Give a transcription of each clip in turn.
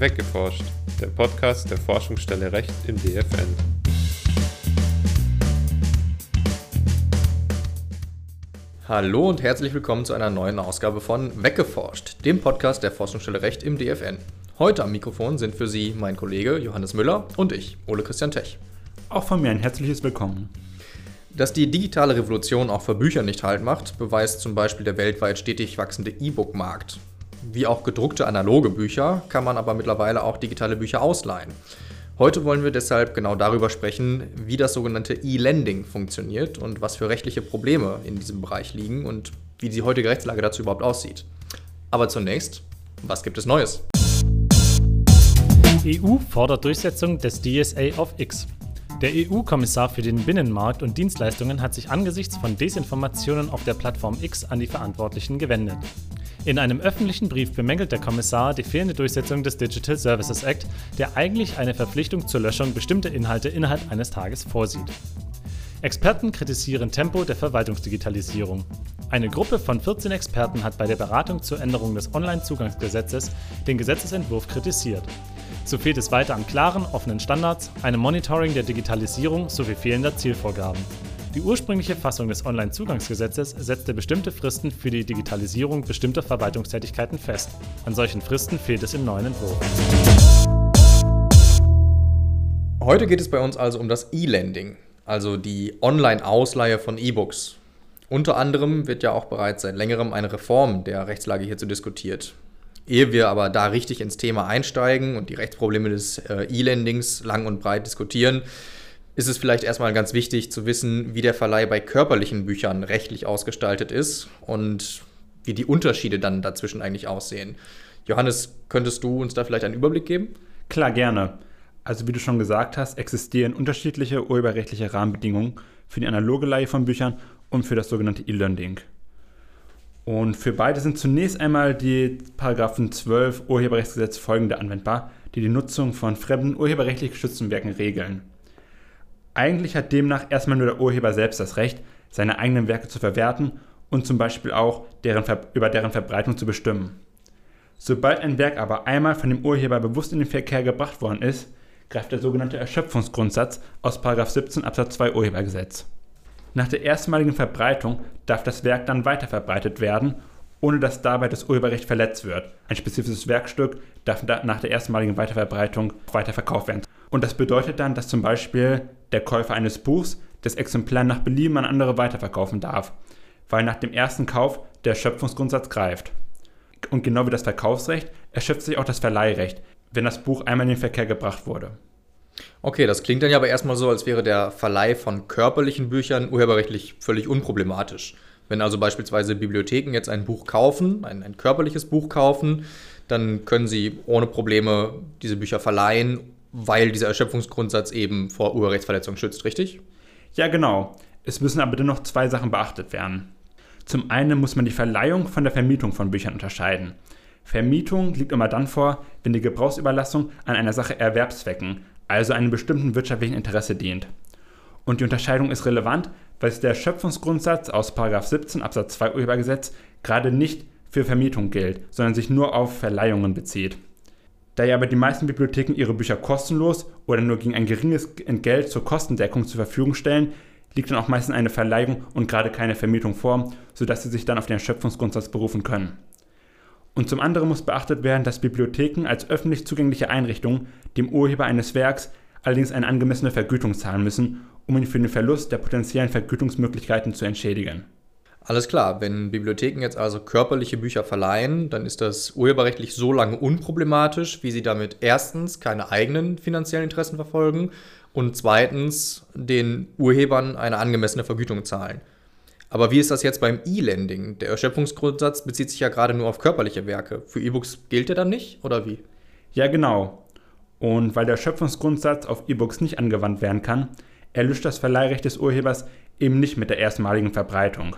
Weggeforscht, der Podcast der Forschungsstelle Recht im DFN. Hallo und herzlich willkommen zu einer neuen Ausgabe von Weggeforscht, dem Podcast der Forschungsstelle Recht im DFN. Heute am Mikrofon sind für Sie mein Kollege Johannes Müller und ich, Ole Christian Tech. Auch von mir ein herzliches Willkommen. Dass die digitale Revolution auch für Bücher nicht halt macht, beweist zum Beispiel der weltweit stetig wachsende E-Book-Markt. Wie auch gedruckte analoge Bücher kann man aber mittlerweile auch digitale Bücher ausleihen. Heute wollen wir deshalb genau darüber sprechen, wie das sogenannte E-Lending funktioniert und was für rechtliche Probleme in diesem Bereich liegen und wie die heutige Rechtslage dazu überhaupt aussieht. Aber zunächst, was gibt es Neues? EU fordert Durchsetzung des DSA auf X. Der EU-Kommissar für den Binnenmarkt und Dienstleistungen hat sich angesichts von Desinformationen auf der Plattform X an die Verantwortlichen gewendet. In einem öffentlichen Brief bemängelt der Kommissar die fehlende Durchsetzung des Digital Services Act, der eigentlich eine Verpflichtung zur Löschung bestimmter Inhalte innerhalb eines Tages vorsieht. Experten kritisieren Tempo der Verwaltungsdigitalisierung. Eine Gruppe von 14 Experten hat bei der Beratung zur Änderung des Onlinezugangsgesetzes den Gesetzesentwurf kritisiert. So fehlt es weiter an klaren, offenen Standards, einem Monitoring der Digitalisierung sowie fehlender Zielvorgaben. Die ursprüngliche Fassung des Onlinezugangsgesetzes setzte bestimmte Fristen für die Digitalisierung bestimmter Verwaltungstätigkeiten fest. An solchen Fristen fehlt es im neuen Entwurf. Heute geht es bei uns also um das E-Lending, also die Online-Ausleihe von E-Books. Unter anderem wird ja auch bereits seit längerem eine Reform der Rechtslage hierzu diskutiert. Ehe wir aber da richtig ins Thema einsteigen und die Rechtsprobleme des äh, E-Lendings lang und breit diskutieren, ist es vielleicht erstmal ganz wichtig zu wissen, wie der Verleih bei körperlichen Büchern rechtlich ausgestaltet ist und wie die Unterschiede dann dazwischen eigentlich aussehen. Johannes, könntest du uns da vielleicht einen Überblick geben? Klar, gerne. Also wie du schon gesagt hast, existieren unterschiedliche urheberrechtliche Rahmenbedingungen für die analoge Leihe von Büchern und für das sogenannte E-Learning. Und für beide sind zunächst einmal die Paragraphen 12 Urheberrechtsgesetz folgende anwendbar, die die Nutzung von fremden urheberrechtlich geschützten Werken regeln. Eigentlich hat demnach erstmal nur der Urheber selbst das Recht, seine eigenen Werke zu verwerten und zum Beispiel auch deren über deren Verbreitung zu bestimmen. Sobald ein Werk aber einmal von dem Urheber bewusst in den Verkehr gebracht worden ist, greift der sogenannte Erschöpfungsgrundsatz aus 17 Absatz 2 Urhebergesetz. Nach der erstmaligen Verbreitung darf das Werk dann weiterverbreitet werden, ohne dass dabei das Urheberrecht verletzt wird. Ein spezifisches Werkstück darf nach der erstmaligen Weiterverbreitung weiterverkauft werden. Und das bedeutet dann, dass zum Beispiel der Käufer eines Buchs das Exemplar nach Belieben an andere weiterverkaufen darf, weil nach dem ersten Kauf der Schöpfungsgrundsatz greift. Und genau wie das Verkaufsrecht erschöpft sich auch das Verleihrecht, wenn das Buch einmal in den Verkehr gebracht wurde. Okay, das klingt dann ja aber erstmal so, als wäre der Verleih von körperlichen Büchern urheberrechtlich völlig unproblematisch. Wenn also beispielsweise Bibliotheken jetzt ein Buch kaufen, ein, ein körperliches Buch kaufen, dann können sie ohne Probleme diese Bücher verleihen weil dieser Erschöpfungsgrundsatz eben vor Urheberrechtsverletzung schützt, richtig? Ja, genau. Es müssen aber dennoch zwei Sachen beachtet werden. Zum einen muss man die Verleihung von der Vermietung von Büchern unterscheiden. Vermietung liegt immer dann vor, wenn die Gebrauchsüberlassung an einer Sache Erwerbszwecken, also einem bestimmten wirtschaftlichen Interesse dient. Und die Unterscheidung ist relevant, weil es der Schöpfungsgrundsatz aus 17 Absatz 2 Urhebergesetz gerade nicht für Vermietung gilt, sondern sich nur auf Verleihungen bezieht. Da ja aber die meisten Bibliotheken ihre Bücher kostenlos oder nur gegen ein geringes Entgelt zur Kostendeckung zur Verfügung stellen, liegt dann auch meistens eine Verleihung und gerade keine Vermietung vor, sodass sie sich dann auf den Erschöpfungsgrundsatz berufen können. Und zum anderen muss beachtet werden, dass Bibliotheken als öffentlich zugängliche Einrichtungen dem Urheber eines Werks allerdings eine angemessene Vergütung zahlen müssen, um ihn für den Verlust der potenziellen Vergütungsmöglichkeiten zu entschädigen. Alles klar, wenn Bibliotheken jetzt also körperliche Bücher verleihen, dann ist das urheberrechtlich so lange unproblematisch, wie sie damit erstens keine eigenen finanziellen Interessen verfolgen und zweitens den Urhebern eine angemessene Vergütung zahlen. Aber wie ist das jetzt beim E-Lending? Der Erschöpfungsgrundsatz bezieht sich ja gerade nur auf körperliche Werke. Für E-Books gilt der dann nicht oder wie? Ja, genau. Und weil der Erschöpfungsgrundsatz auf E-Books nicht angewandt werden kann, erlischt das Verleihrecht des Urhebers eben nicht mit der erstmaligen Verbreitung.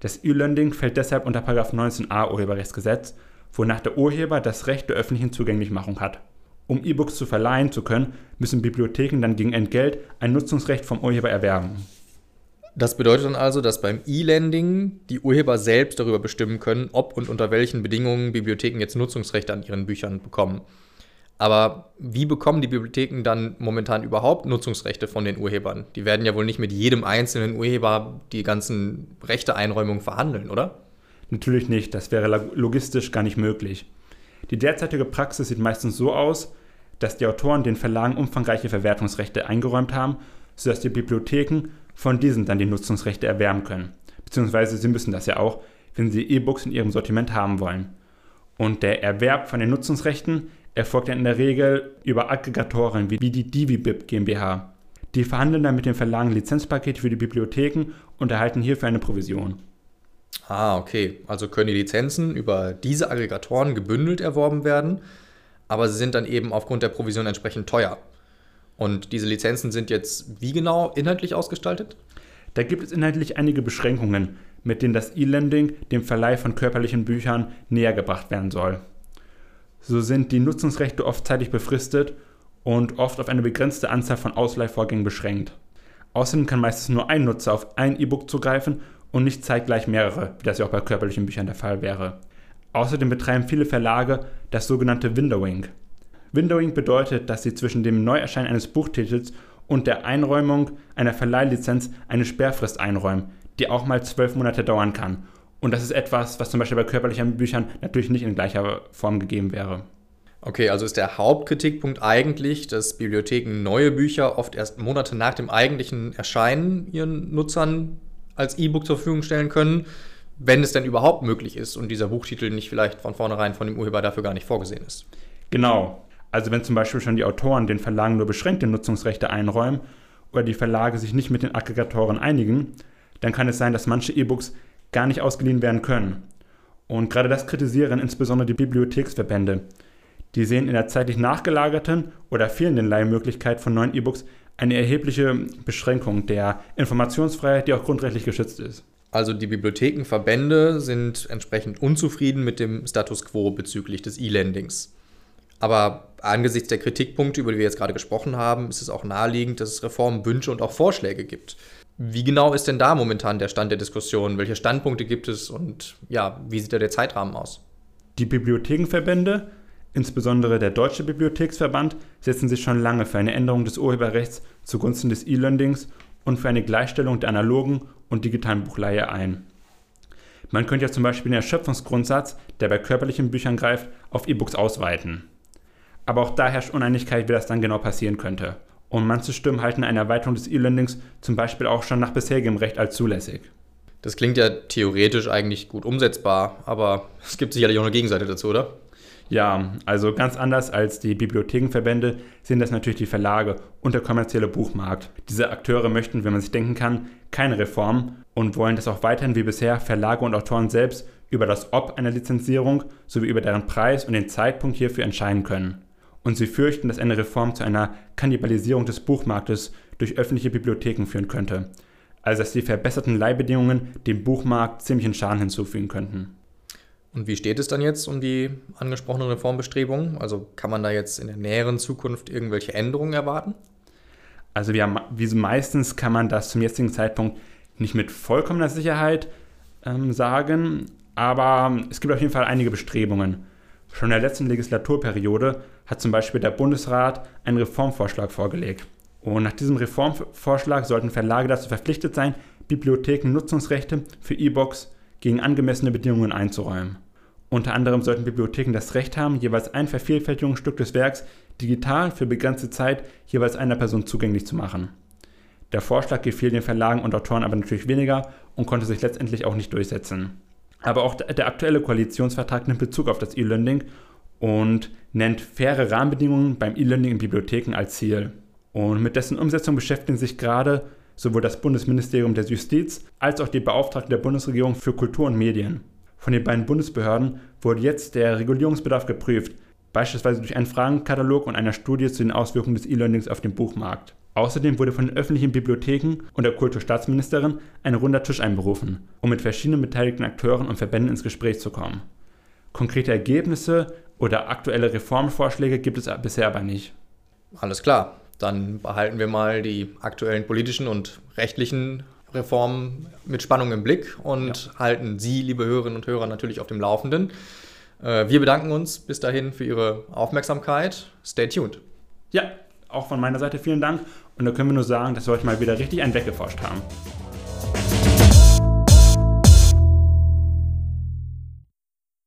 Das E-Learning fällt deshalb unter 19a Urheberrechtsgesetz, wonach der Urheber das Recht der öffentlichen Zugänglichmachung hat. Um E-Books zu verleihen zu können, müssen Bibliotheken dann gegen Entgelt ein Nutzungsrecht vom Urheber erwerben. Das bedeutet dann also, dass beim E-Lending die Urheber selbst darüber bestimmen können, ob und unter welchen Bedingungen Bibliotheken jetzt Nutzungsrechte an ihren Büchern bekommen. Aber wie bekommen die Bibliotheken dann momentan überhaupt Nutzungsrechte von den Urhebern? Die werden ja wohl nicht mit jedem einzelnen Urheber die ganzen Rechteeinräumungen verhandeln, oder? Natürlich nicht, das wäre logistisch gar nicht möglich. Die derzeitige Praxis sieht meistens so aus, dass die Autoren den Verlagen umfangreiche Verwertungsrechte eingeräumt haben, sodass die Bibliotheken von diesen dann die Nutzungsrechte erwerben können. Beziehungsweise sie müssen das ja auch, wenn sie E-Books in ihrem Sortiment haben wollen. Und der Erwerb von den Nutzungsrechten erfolgt in der Regel über Aggregatoren wie die DiviBib GmbH. Die verhandeln dann mit den Verlagen Lizenzpakete für die Bibliotheken und erhalten hierfür eine Provision. Ah, okay. Also können die Lizenzen über diese Aggregatoren gebündelt erworben werden, aber sie sind dann eben aufgrund der Provision entsprechend teuer. Und diese Lizenzen sind jetzt wie genau inhaltlich ausgestaltet? Da gibt es inhaltlich einige Beschränkungen, mit denen das E-Lending dem Verleih von körperlichen Büchern näher gebracht werden soll. So sind die Nutzungsrechte oft zeitlich befristet und oft auf eine begrenzte Anzahl von Ausleihvorgängen beschränkt. Außerdem kann meistens nur ein Nutzer auf ein E-Book zugreifen und nicht zeitgleich mehrere, wie das ja auch bei körperlichen Büchern der Fall wäre. Außerdem betreiben viele Verlage das sogenannte Windowing. Windowing bedeutet, dass sie zwischen dem Neuerscheinen eines Buchtitels und der Einräumung einer Verleihlizenz eine Sperrfrist einräumen, die auch mal zwölf Monate dauern kann. Und das ist etwas, was zum Beispiel bei körperlichen Büchern natürlich nicht in gleicher Form gegeben wäre. Okay, also ist der Hauptkritikpunkt eigentlich, dass Bibliotheken neue Bücher oft erst Monate nach dem eigentlichen Erscheinen ihren Nutzern als E-Book zur Verfügung stellen können, wenn es denn überhaupt möglich ist und dieser Buchtitel nicht vielleicht von vornherein von dem Urheber dafür gar nicht vorgesehen ist. Genau. Also wenn zum Beispiel schon die Autoren den Verlagen nur beschränkte Nutzungsrechte einräumen oder die Verlage sich nicht mit den Aggregatoren einigen, dann kann es sein, dass manche E-Books gar nicht ausgeliehen werden können. Und gerade das kritisieren insbesondere die Bibliotheksverbände. Die sehen in der zeitlich nachgelagerten oder fehlenden Leihmöglichkeit von neuen E-Books eine erhebliche Beschränkung der Informationsfreiheit, die auch grundrechtlich geschützt ist. Also die Bibliothekenverbände sind entsprechend unzufrieden mit dem Status quo bezüglich des E-Lendings. Aber angesichts der Kritikpunkte, über die wir jetzt gerade gesprochen haben, ist es auch naheliegend, dass es Reformwünsche und auch Vorschläge gibt. Wie genau ist denn da momentan der Stand der Diskussion? Welche Standpunkte gibt es und ja, wie sieht da der Zeitrahmen aus? Die Bibliothekenverbände, insbesondere der Deutsche Bibliotheksverband, setzen sich schon lange für eine Änderung des Urheberrechts zugunsten des E-Learnings und für eine Gleichstellung der analogen und digitalen Buchleihe ein. Man könnte ja zum Beispiel den Erschöpfungsgrundsatz, der bei körperlichen Büchern greift, auf E-Books ausweiten. Aber auch da herrscht Uneinigkeit, wie das dann genau passieren könnte. Und manche Stimmen halten eine Erweiterung des E-Learnings zum Beispiel auch schon nach bisherigem Recht als zulässig. Das klingt ja theoretisch eigentlich gut umsetzbar, aber es gibt sicherlich auch eine Gegenseite dazu, oder? Ja, also ganz anders als die Bibliothekenverbände sind das natürlich die Verlage und der kommerzielle Buchmarkt. Diese Akteure möchten, wenn man sich denken kann, keine Reform und wollen das auch weiterhin wie bisher Verlage und Autoren selbst über das Ob einer Lizenzierung sowie über deren Preis und den Zeitpunkt hierfür entscheiden können und sie fürchten, dass eine Reform zu einer Kannibalisierung des Buchmarktes durch öffentliche Bibliotheken führen könnte, also dass die verbesserten Leihbedingungen dem Buchmarkt ziemlichen Schaden hinzufügen könnten. Und wie steht es dann jetzt um die angesprochenen Reformbestrebungen? Also kann man da jetzt in der näheren Zukunft irgendwelche Änderungen erwarten? Also wie, wie meistens kann man das zum jetzigen Zeitpunkt nicht mit vollkommener Sicherheit ähm, sagen, aber es gibt auf jeden Fall einige Bestrebungen. Schon in der letzten Legislaturperiode hat zum Beispiel der Bundesrat einen Reformvorschlag vorgelegt. Und nach diesem Reformvorschlag sollten Verlage dazu verpflichtet sein, Bibliotheken Nutzungsrechte für E-Books gegen angemessene Bedingungen einzuräumen. Unter anderem sollten Bibliotheken das Recht haben, jeweils ein Vervielfältigungsstück des Werks digital für begrenzte Zeit jeweils einer Person zugänglich zu machen. Der Vorschlag gefiel den Verlagen und Autoren aber natürlich weniger und konnte sich letztendlich auch nicht durchsetzen. Aber auch der aktuelle Koalitionsvertrag nimmt Bezug auf das E-Learning und nennt faire Rahmenbedingungen beim E-Learning in Bibliotheken als Ziel. Und mit dessen Umsetzung beschäftigen sich gerade sowohl das Bundesministerium der Justiz als auch die Beauftragte der Bundesregierung für Kultur und Medien. Von den beiden Bundesbehörden wurde jetzt der Regulierungsbedarf geprüft, beispielsweise durch einen Fragenkatalog und einer Studie zu den Auswirkungen des E-Learnings auf den Buchmarkt. Außerdem wurde von den öffentlichen Bibliotheken und der Kulturstaatsministerin ein runder Tisch einberufen, um mit verschiedenen beteiligten Akteuren und Verbänden ins Gespräch zu kommen. Konkrete Ergebnisse oder aktuelle Reformvorschläge gibt es bisher aber nicht. Alles klar, dann behalten wir mal die aktuellen politischen und rechtlichen Reformen mit Spannung im Blick und ja. halten Sie, liebe Hörerinnen und Hörer, natürlich auf dem Laufenden. Äh, wir bedanken uns bis dahin für Ihre Aufmerksamkeit. Stay tuned. Ja, auch von meiner Seite vielen Dank. Und da können wir nur sagen, dass wir euch mal wieder richtig einen weggeforscht haben.